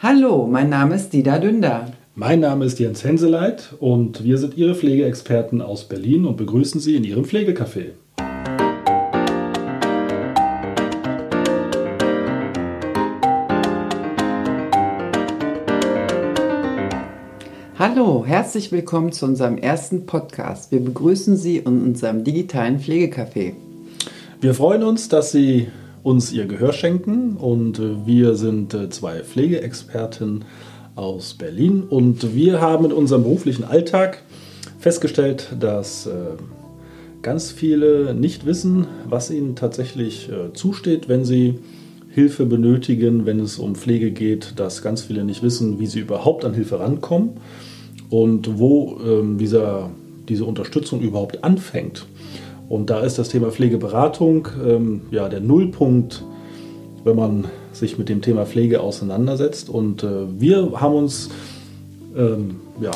Hallo, mein Name ist Dida Dünder. Mein Name ist Jens Henseleit und wir sind Ihre Pflegeexperten aus Berlin und begrüßen Sie in Ihrem Pflegecafé. Hallo, herzlich willkommen zu unserem ersten Podcast. Wir begrüßen Sie in unserem digitalen Pflegecafé. Wir freuen uns, dass Sie uns Ihr Gehör schenken und äh, wir sind äh, zwei Pflegeexperten aus Berlin und wir haben in unserem beruflichen Alltag festgestellt, dass äh, ganz viele nicht wissen, was ihnen tatsächlich zusteht, wenn sie Hilfe benötigen, wenn es um Pflege geht, dass ganz viele nicht wissen, wie sie überhaupt an Hilfe rankommen und wo ähm, dieser, diese Unterstützung überhaupt anfängt. Und da ist das Thema Pflegeberatung ähm, ja der Nullpunkt, wenn man sich mit dem Thema Pflege auseinandersetzt. Und äh, wir haben uns ähm, ja,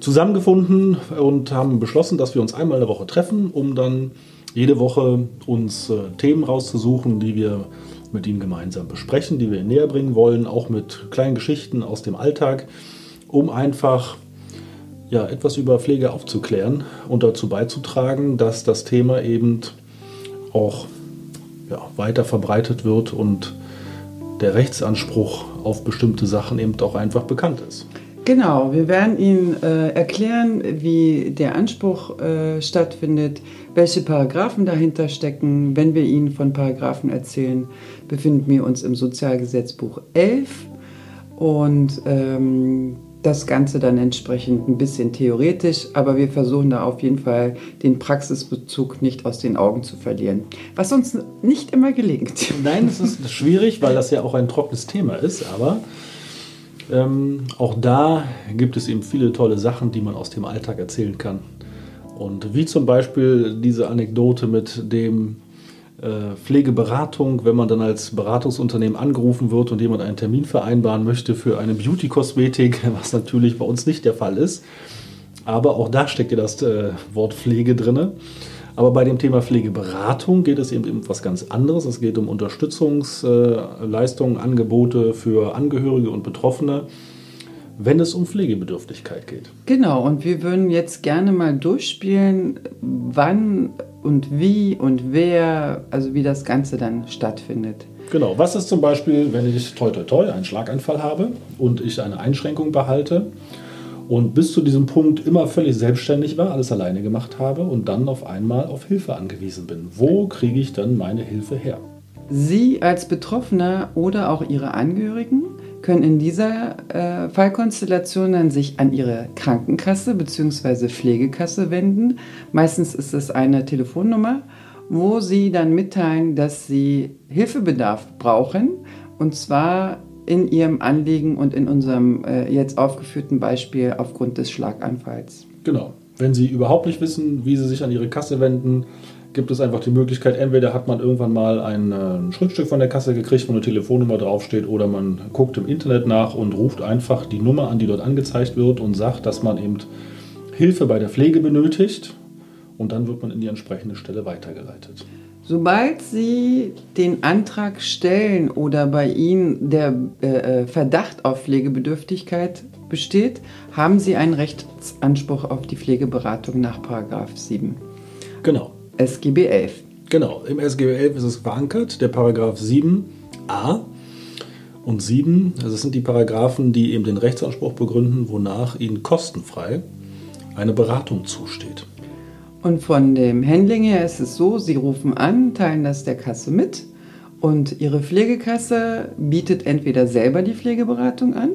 zusammengefunden und haben beschlossen, dass wir uns einmal in der Woche treffen, um dann jede Woche uns äh, Themen rauszusuchen, die wir mit Ihnen gemeinsam besprechen, die wir Ihnen näher bringen wollen, auch mit kleinen Geschichten aus dem Alltag, um einfach ja, etwas über Pflege aufzuklären und dazu beizutragen, dass das Thema eben auch ja, weiter verbreitet wird und der Rechtsanspruch auf bestimmte Sachen eben auch einfach bekannt ist. Genau, wir werden Ihnen äh, erklären, wie der Anspruch äh, stattfindet, welche Paragraphen dahinter stecken. Wenn wir Ihnen von Paragraphen erzählen, befinden wir uns im Sozialgesetzbuch 11 und ähm, das Ganze dann entsprechend ein bisschen theoretisch, aber wir versuchen da auf jeden Fall den Praxisbezug nicht aus den Augen zu verlieren, was uns nicht immer gelingt. Nein, es ist schwierig, weil das ja auch ein trockenes Thema ist, aber ähm, auch da gibt es eben viele tolle Sachen, die man aus dem Alltag erzählen kann. Und wie zum Beispiel diese Anekdote mit dem Pflegeberatung, wenn man dann als Beratungsunternehmen angerufen wird und jemand einen Termin vereinbaren möchte für eine Beauty-Kosmetik, was natürlich bei uns nicht der Fall ist. Aber auch da steckt ja das äh, Wort Pflege drin. Aber bei dem Thema Pflegeberatung geht es eben um etwas ganz anderes. Es geht um Unterstützungsleistungen, Angebote für Angehörige und Betroffene, wenn es um Pflegebedürftigkeit geht. Genau, und wir würden jetzt gerne mal durchspielen, wann und wie und wer, also wie das Ganze dann stattfindet. Genau, was ist zum Beispiel, wenn ich toi toi toi einen Schlaganfall habe und ich eine Einschränkung behalte und bis zu diesem Punkt immer völlig selbstständig war, alles alleine gemacht habe und dann auf einmal auf Hilfe angewiesen bin. Wo kriege ich dann meine Hilfe her? Sie als Betroffener oder auch Ihre Angehörigen können in dieser äh, Fallkonstellation dann sich an ihre Krankenkasse bzw. Pflegekasse wenden. Meistens ist es eine Telefonnummer, wo sie dann mitteilen, dass sie Hilfebedarf brauchen und zwar in ihrem Anliegen und in unserem äh, jetzt aufgeführten Beispiel aufgrund des Schlaganfalls. Genau. Wenn Sie überhaupt nicht wissen, wie Sie sich an Ihre Kasse wenden, gibt es einfach die Möglichkeit, entweder hat man irgendwann mal ein, äh, ein Schriftstück von der Kasse gekriegt, wo eine Telefonnummer draufsteht, oder man guckt im Internet nach und ruft einfach die Nummer an, die dort angezeigt wird und sagt, dass man eben Hilfe bei der Pflege benötigt und dann wird man in die entsprechende Stelle weitergeleitet. Sobald Sie den Antrag stellen oder bei Ihnen der äh, äh Verdacht auf Pflegebedürftigkeit besteht, haben Sie einen Rechtsanspruch auf die Pflegeberatung nach 7. Genau. SGB 11. Genau, im SGB 11 ist es verankert, der Paragraph 7a und 7, also das sind die Paragraphen, die eben den Rechtsanspruch begründen, wonach Ihnen kostenfrei eine Beratung zusteht. Und von dem Handling her ist es so, Sie rufen an, teilen das der Kasse mit und Ihre Pflegekasse bietet entweder selber die Pflegeberatung an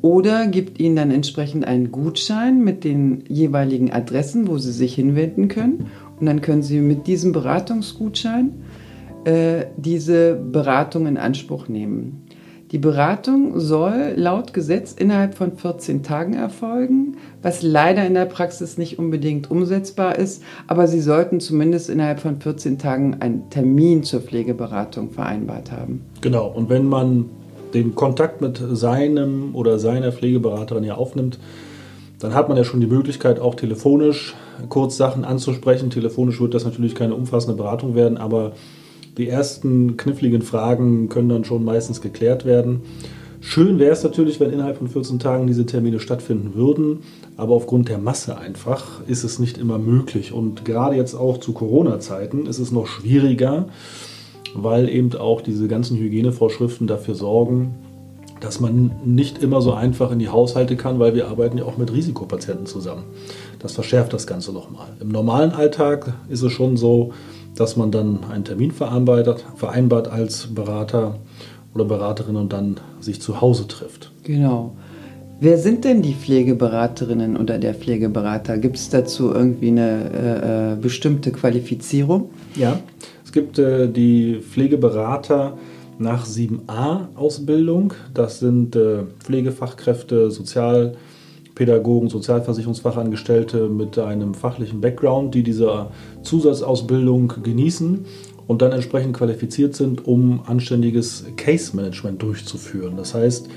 oder gibt Ihnen dann entsprechend einen Gutschein mit den jeweiligen Adressen, wo Sie sich hinwenden können und dann können Sie mit diesem Beratungsgutschein äh, diese Beratung in Anspruch nehmen. Die Beratung soll laut Gesetz innerhalb von 14 Tagen erfolgen, was leider in der Praxis nicht unbedingt umsetzbar ist, aber Sie sollten zumindest innerhalb von 14 Tagen einen Termin zur Pflegeberatung vereinbart haben. Genau, und wenn man den Kontakt mit seinem oder seiner Pflegeberaterin ja aufnimmt, dann hat man ja schon die Möglichkeit, auch telefonisch kurz Sachen anzusprechen. Telefonisch wird das natürlich keine umfassende Beratung werden, aber die ersten kniffligen Fragen können dann schon meistens geklärt werden. Schön wäre es natürlich, wenn innerhalb von 14 Tagen diese Termine stattfinden würden, aber aufgrund der Masse einfach ist es nicht immer möglich. Und gerade jetzt auch zu Corona-Zeiten ist es noch schwieriger, weil eben auch diese ganzen Hygienevorschriften dafür sorgen, dass man nicht immer so einfach in die Haushalte kann, weil wir arbeiten ja auch mit Risikopatienten zusammen. Das verschärft das Ganze nochmal. Im normalen Alltag ist es schon so, dass man dann einen Termin vereinbart, vereinbart als Berater oder Beraterin und dann sich zu Hause trifft. Genau. Wer sind denn die Pflegeberaterinnen oder der Pflegeberater? Gibt es dazu irgendwie eine äh, äh bestimmte Qualifizierung? Ja, es gibt äh, die Pflegeberater nach 7a Ausbildung. Das sind äh, Pflegefachkräfte, Sozialpädagogen, Sozialversicherungsfachangestellte mit einem fachlichen Background, die diese Zusatzausbildung genießen und dann entsprechend qualifiziert sind, um anständiges Case-Management durchzuführen. Das heißt,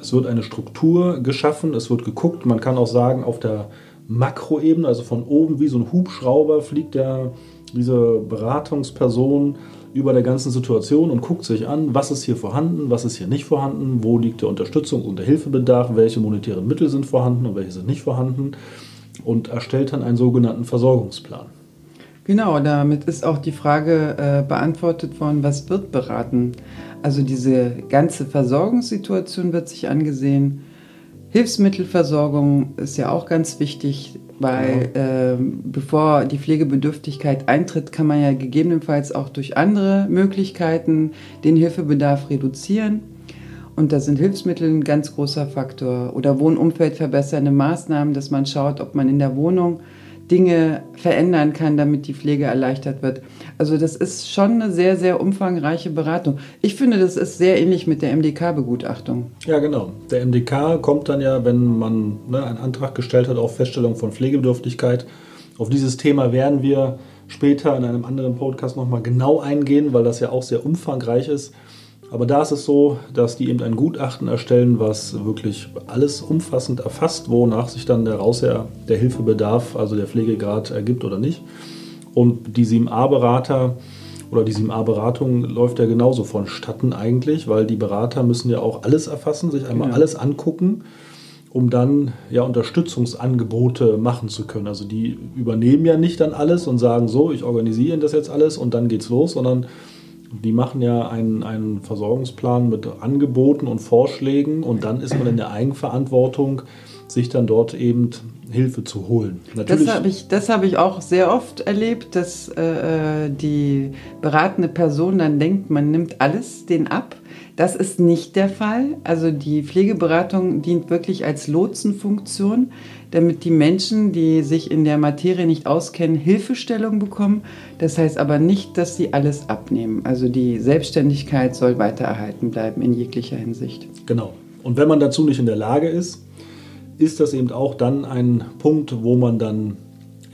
es wird eine Struktur geschaffen, es wird geguckt, man kann auch sagen, auf der Makroebene, also von oben wie so ein Hubschrauber, fliegt der, diese Beratungsperson über der ganzen Situation und guckt sich an, was ist hier vorhanden, was ist hier nicht vorhanden, wo liegt der Unterstützung und der Hilfebedarf, welche monetären Mittel sind vorhanden und welche sind nicht vorhanden und erstellt dann einen sogenannten Versorgungsplan. Genau, damit ist auch die Frage äh, beantwortet worden, was wird beraten. Also diese ganze Versorgungssituation wird sich angesehen. Hilfsmittelversorgung ist ja auch ganz wichtig. Weil ja. äh, bevor die Pflegebedürftigkeit eintritt, kann man ja gegebenenfalls auch durch andere Möglichkeiten den Hilfebedarf reduzieren. Und da sind Hilfsmittel ein ganz großer Faktor. Oder Wohnumfeld verbessernde Maßnahmen, dass man schaut, ob man in der Wohnung Dinge verändern kann, damit die Pflege erleichtert wird. Also das ist schon eine sehr, sehr umfangreiche Beratung. Ich finde, das ist sehr ähnlich mit der MDK-Begutachtung. Ja, genau. Der MDK kommt dann ja, wenn man ne, einen Antrag gestellt hat auf Feststellung von Pflegebedürftigkeit. Auf dieses Thema werden wir später in einem anderen Podcast nochmal genau eingehen, weil das ja auch sehr umfangreich ist. Aber da ist es so, dass die eben ein Gutachten erstellen, was wirklich alles umfassend erfasst, wonach sich dann daraus ja der Hilfebedarf, also der Pflegegrad ergibt oder nicht. Und die 7a-Berater oder die 7a-Beratung läuft ja genauso vonstatten eigentlich, weil die Berater müssen ja auch alles erfassen, sich einmal genau. alles angucken, um dann ja Unterstützungsangebote machen zu können. Also die übernehmen ja nicht dann alles und sagen so, ich organisiere das jetzt alles und dann geht's los, sondern die machen ja einen, einen Versorgungsplan mit Angeboten und Vorschlägen und dann ist man in der Eigenverantwortung, sich dann dort eben Hilfe zu holen. Natürlich das habe ich, hab ich auch sehr oft erlebt, dass äh, äh, die beratende Person dann denkt, man nimmt alles den ab. Das ist nicht der Fall. Also die Pflegeberatung dient wirklich als Lotsenfunktion damit die Menschen, die sich in der Materie nicht auskennen, Hilfestellung bekommen. Das heißt aber nicht, dass sie alles abnehmen. Also die Selbstständigkeit soll weiter erhalten bleiben in jeglicher Hinsicht. Genau. Und wenn man dazu nicht in der Lage ist, ist das eben auch dann ein Punkt, wo man dann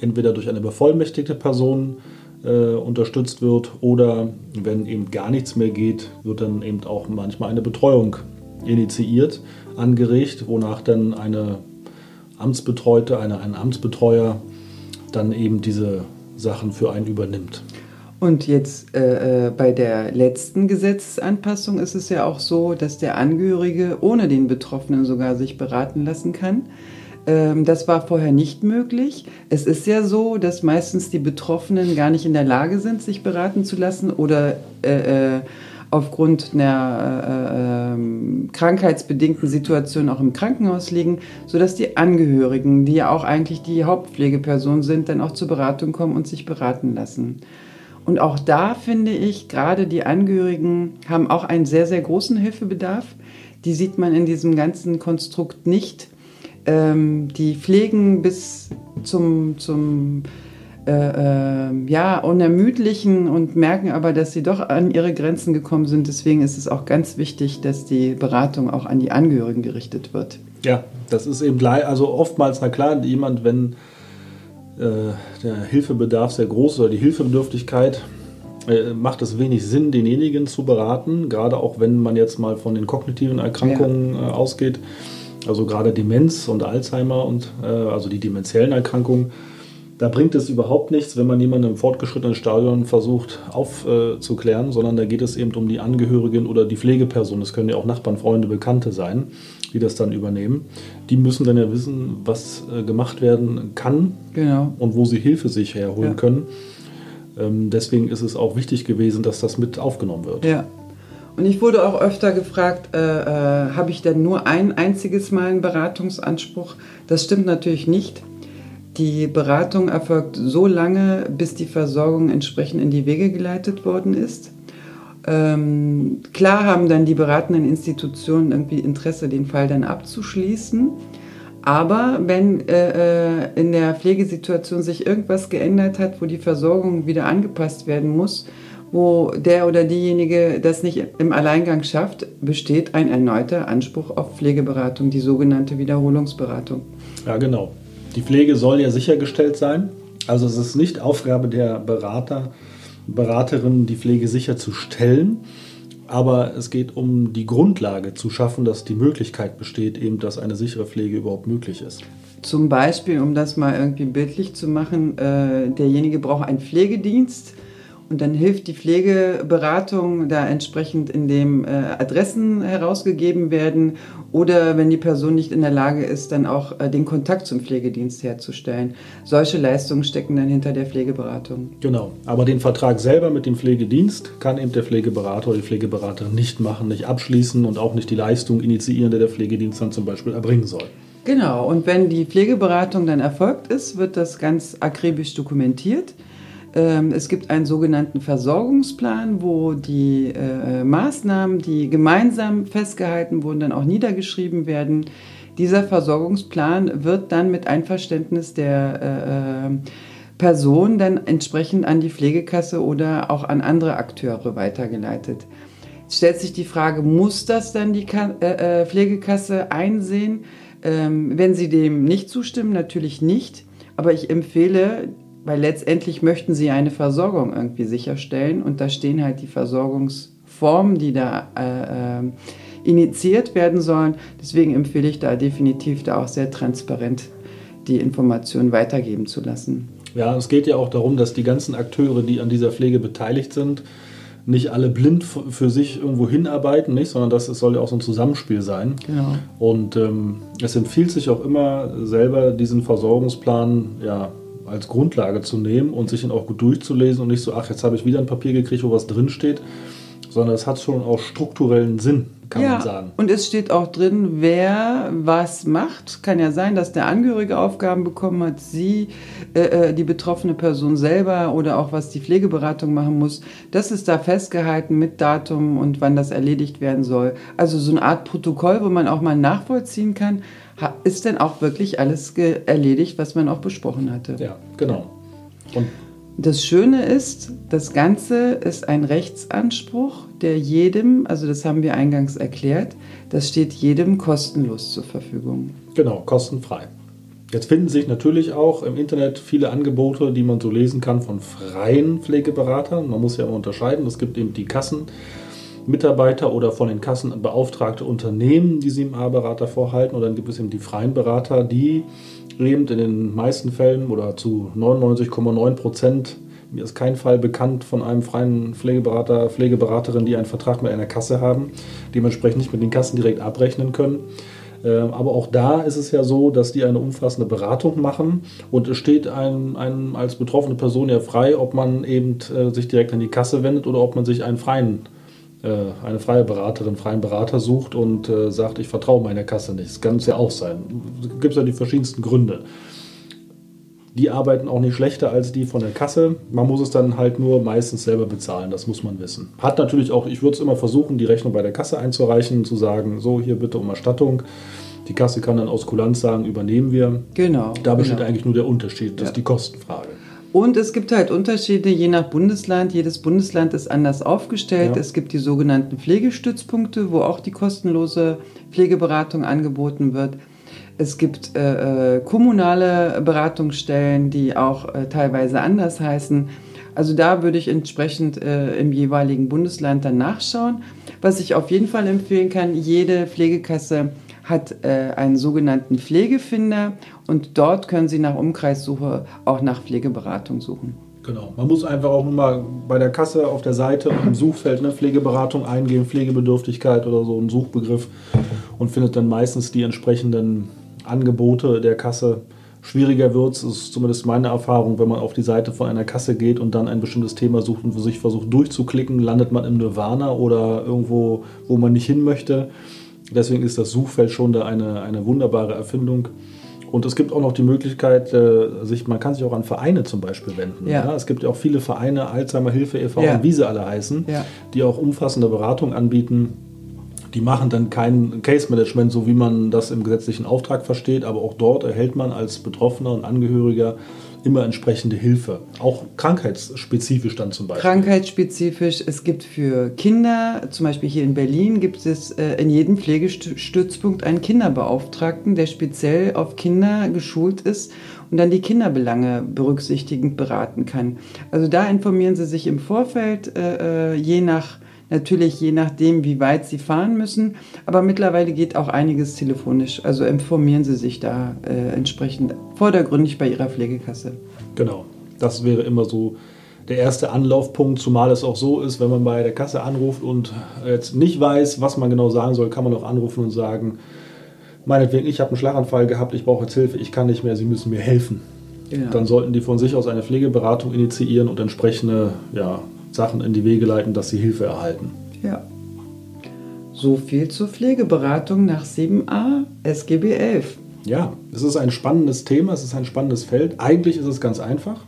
entweder durch eine bevollmächtigte Person äh, unterstützt wird oder wenn eben gar nichts mehr geht, wird dann eben auch manchmal eine Betreuung initiiert, angeregt, wonach dann eine Amtsbetreute, eine, ein Amtsbetreuer dann eben diese Sachen für einen übernimmt. Und jetzt äh, äh, bei der letzten Gesetzesanpassung ist es ja auch so, dass der Angehörige ohne den Betroffenen sogar sich beraten lassen kann. Ähm, das war vorher nicht möglich. Es ist ja so, dass meistens die Betroffenen gar nicht in der Lage sind, sich beraten zu lassen oder äh, äh aufgrund einer äh, äh, krankheitsbedingten Situation auch im Krankenhaus liegen, sodass die Angehörigen, die ja auch eigentlich die Hauptpflegeperson sind, dann auch zur Beratung kommen und sich beraten lassen. Und auch da finde ich, gerade die Angehörigen haben auch einen sehr, sehr großen Hilfebedarf. Die sieht man in diesem ganzen Konstrukt nicht. Ähm, die pflegen bis zum, zum äh, äh, ja, unermüdlichen und merken aber, dass sie doch an ihre Grenzen gekommen sind. Deswegen ist es auch ganz wichtig, dass die Beratung auch an die Angehörigen gerichtet wird. Ja, das ist eben gleich, also oftmals, na klar, jemand, wenn äh, der Hilfebedarf sehr groß ist oder die Hilfebedürftigkeit, äh, macht es wenig Sinn, denjenigen zu beraten, gerade auch wenn man jetzt mal von den kognitiven Erkrankungen ja. Äh, ausgeht, also gerade Demenz und Alzheimer und also die demenziellen Erkrankungen Da bringt es überhaupt nichts, wenn man jemanden im fortgeschrittenen Stadion versucht aufzuklären, sondern da geht es eben um die Angehörigen oder die Pflegeperson. Das können ja auch Nachbarn, Freunde, Bekannte sein, die das dann übernehmen. Die müssen dann ja wissen, was äh, gemacht werden kann Genau. und wo sie Hilfe sich herholen Ja. können. Ähm, deswegen ist es auch wichtig gewesen, dass das mit aufgenommen wird. Ja. Und ich wurde auch öfter gefragt, äh, äh, habe ich denn nur ein einziges Mal einen Beratungsanspruch? Das stimmt natürlich nicht. Die Beratung erfolgt so lange, bis die Versorgung entsprechend in die Wege geleitet worden ist. Ähm, klar haben dann die beratenden Institutionen irgendwie Interesse, den Fall dann abzuschließen. Aber wenn äh, äh, in der Pflegesituation sich irgendwas geändert hat, wo die Versorgung wieder angepasst werden muss, wo der oder diejenige das nicht im Alleingang schafft, besteht ein erneuter Anspruch auf Pflegeberatung, die sogenannte Wiederholungsberatung. Ja, genau. Die Pflege soll ja sichergestellt sein. Also es ist nicht Aufgabe der Berater, Beraterin, die Pflege sicherzustellen. Aber es geht um die Grundlage zu schaffen, dass die Möglichkeit besteht, eben, dass eine sichere Pflege überhaupt möglich ist. Zum Beispiel, um das mal irgendwie bildlich zu machen, äh, derjenige braucht einen Pflegedienst und dann hilft die Pflegeberatung da entsprechend, indem äh, Adressen herausgegeben werden oder wenn die Person nicht in der Lage ist, dann auch äh, den Kontakt zum Pflegedienst herzustellen. Solche Leistungen stecken dann hinter der Pflegeberatung. Genau. Aber den Vertrag selber mit dem Pflegedienst kann eben der Pflegeberater oder die Pflegeberaterin nicht machen, nicht abschließen und auch nicht die Leistung initiieren, die der Pflegedienst dann zum Beispiel erbringen soll. Genau, und wenn die Pflegeberatung dann erfolgt ist, wird das ganz akribisch dokumentiert. Ähm, Es gibt einen sogenannten Versorgungsplan, wo die äh, Maßnahmen, die gemeinsam festgehalten wurden, dann auch niedergeschrieben werden. Dieser Versorgungsplan wird dann mit Einverständnis der äh, äh, Person dann entsprechend an die Pflegekasse oder auch an andere Akteure weitergeleitet. Jetzt stellt sich die Frage, muss das dann die Ka Pflegekasse einsehen? Ähm, wenn sie dem nicht zustimmen, natürlich nicht. Aber ich empfehle, weil letztendlich möchten sie eine Versorgung irgendwie sicherstellen und da stehen halt die Versorgungsformen, die da äh, äh, initiiert werden sollen. Deswegen empfehle ich da definitiv da auch sehr transparent die Informationen weitergeben zu lassen. Ja, es geht ja auch darum, dass die ganzen Akteure, die an dieser Pflege beteiligt sind, nicht alle blind für sich irgendwo hinarbeiten, nicht, sondern das es soll ja auch so ein Zusammenspiel sein. Genau. Und ähm, es empfiehlt sich auch immer selber diesen Versorgungsplan ja, als Grundlage zu nehmen und sich ihn auch gut durchzulesen und nicht so, ach, jetzt habe ich wieder ein Papier gekriegt, wo was drinsteht, sondern es hat schon auch strukturellen Sinn, kann ja, man sagen. und es steht auch drin, wer was macht. Kann ja sein, dass der Angehörige Aufgaben bekommen hat, sie, äh, äh, die betroffene Person selber oder auch was die Pflegeberatung machen muss. Das ist da festgehalten mit Datum und wann das erledigt werden soll. Also so eine Art Protokoll, wo man auch mal nachvollziehen kann, ist denn auch wirklich alles erledigt, was man auch besprochen hatte. Ja, genau. Und Das Schöne ist, das Ganze ist ein Rechtsanspruch, der jedem, also das haben wir eingangs erklärt, das steht jedem kostenlos zur Verfügung. Genau, kostenfrei. Jetzt finden sich natürlich auch im Internet viele Angebote, die man so lesen kann von freien Pflegeberatern. Man muss ja immer unterscheiden. Es gibt eben die Kassenmitarbeiter oder von den Kassen beauftragte Unternehmen, die sie im A-Berater vorhalten. Und dann gibt es eben die freien Berater, die eben in den meisten Fällen oder zu 99,9 Prozent mir ist kein Fall bekannt von einem freien Pflegeberater, Pflegeberaterin, die einen Vertrag mit einer Kasse haben, dementsprechend nicht mit den Kassen direkt abrechnen können. Ähm, Aber auch da ist es ja so, dass die eine umfassende Beratung machen und es steht einem, einem als betroffene Person ja frei, ob man eben äh, sich direkt an die Kasse wendet oder ob man sich einen freien, eine freie Beraterin, freien Berater sucht und äh, sagt, ich vertraue meiner Kasse nicht. Das kann es ja auch sein. Es gibt ja die verschiedensten Gründe. Die arbeiten auch nicht schlechter als die von der Kasse. Man muss es dann halt nur meistens selber bezahlen, das muss man wissen. Hat natürlich auch, ich würde es immer versuchen, die Rechnung bei der Kasse einzureichen, zu sagen, so hier bitte um Erstattung. Die Kasse kann dann aus Kulanz sagen, übernehmen wir. Genau. Da besteht genau. eigentlich nur der Unterschied, das Ja. ist die Kostenfrage. Und es gibt halt Unterschiede je nach Bundesland. Jedes Bundesland ist anders aufgestellt. Ja. Es gibt die sogenannten Pflegestützpunkte, wo auch die kostenlose Pflegeberatung angeboten wird. Es gibt äh, äh, kommunale Beratungsstellen, die auch äh, teilweise anders heißen. Also da würde ich entsprechend äh, im jeweiligen Bundesland dann nachschauen. Was ich auf jeden Fall empfehlen kann, jede Pflegekasse hat äh, einen sogenannten Pflegefinder und dort können Sie nach Umkreissuche auch nach Pflegeberatung suchen. Genau. Man muss einfach auch mal bei der Kasse auf der Seite im Suchfeld eine Pflegeberatung eingeben, Pflegebedürftigkeit oder so ein Suchbegriff und findet dann meistens die entsprechenden Angebote der Kasse. Schwieriger wird es, ist zumindest meine Erfahrung, wenn man auf die Seite von einer Kasse geht und dann ein bestimmtes Thema sucht und sich versucht durchzuklicken, landet man im Nirvana oder irgendwo, wo man nicht hin möchte. Deswegen ist das Suchfeld schon da eine, eine wunderbare Erfindung. Und es gibt auch noch die Möglichkeit, äh, sich, man kann sich auch an Vereine zum Beispiel wenden. Ja. ja? Es gibt ja auch viele Vereine, Alzheimer Hilfe e.V. Ja. und wie sie alle heißen, ja. die auch umfassende Beratung anbieten. Die machen dann kein Case Management, so wie man das im gesetzlichen Auftrag versteht, aber auch dort erhält man als Betroffener und Angehöriger immer entsprechende Hilfe. Auch krankheitsspezifisch dann zum Beispiel. Krankheitsspezifisch. Es gibt für Kinder, zum Beispiel hier in Berlin, gibt es äh, in jedem Pflegestützpunkt einen Kinderbeauftragten, der speziell auf Kinder geschult ist und dann die Kinderbelange berücksichtigend beraten kann. Also da informieren Sie sich im Vorfeld, äh, äh je nach Natürlich je nachdem, wie weit Sie fahren müssen. Aber mittlerweile geht auch einiges telefonisch. Also informieren Sie sich da äh, entsprechend vordergründig bei Ihrer Pflegekasse. Genau. Das wäre immer so der erste Anlaufpunkt, zumal es auch so ist, wenn man bei der Kasse anruft und jetzt nicht weiß, was man genau sagen soll, kann man auch anrufen und sagen, meinetwegen, ich habe einen Schlaganfall gehabt, ich brauche jetzt Hilfe, ich kann nicht mehr, Sie müssen mir helfen. Genau. Dann sollten die von sich aus eine Pflegeberatung initiieren und entsprechende ja, Sachen in die Wege leiten, dass sie Hilfe erhalten. Ja. So viel zur Pflegeberatung nach 7a SGB 11. Ja, es ist ein spannendes Thema, es ist ein spannendes Feld. Eigentlich ist es ganz einfach,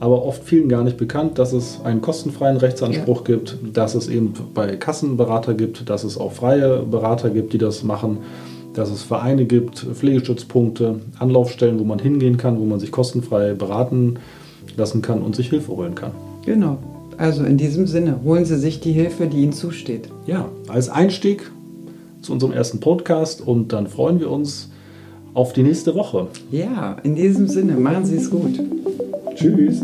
aber oft vielen gar nicht bekannt, dass es einen kostenfreien Rechtsanspruch ja. gibt, dass es eben bei Kassenberater gibt, dass es auch freie Berater gibt, die das machen, dass es Vereine gibt, Pflegestützpunkte, Anlaufstellen, wo man hingehen kann, wo man sich kostenfrei beraten lassen kann und sich Hilfe holen kann. Genau. Also in diesem Sinne, holen Sie sich die Hilfe, die Ihnen zusteht. Ja, als Einstieg zu unserem ersten Podcast und dann freuen wir uns auf die nächste Woche. Ja, in diesem Sinne, machen Sie es gut. Tschüss.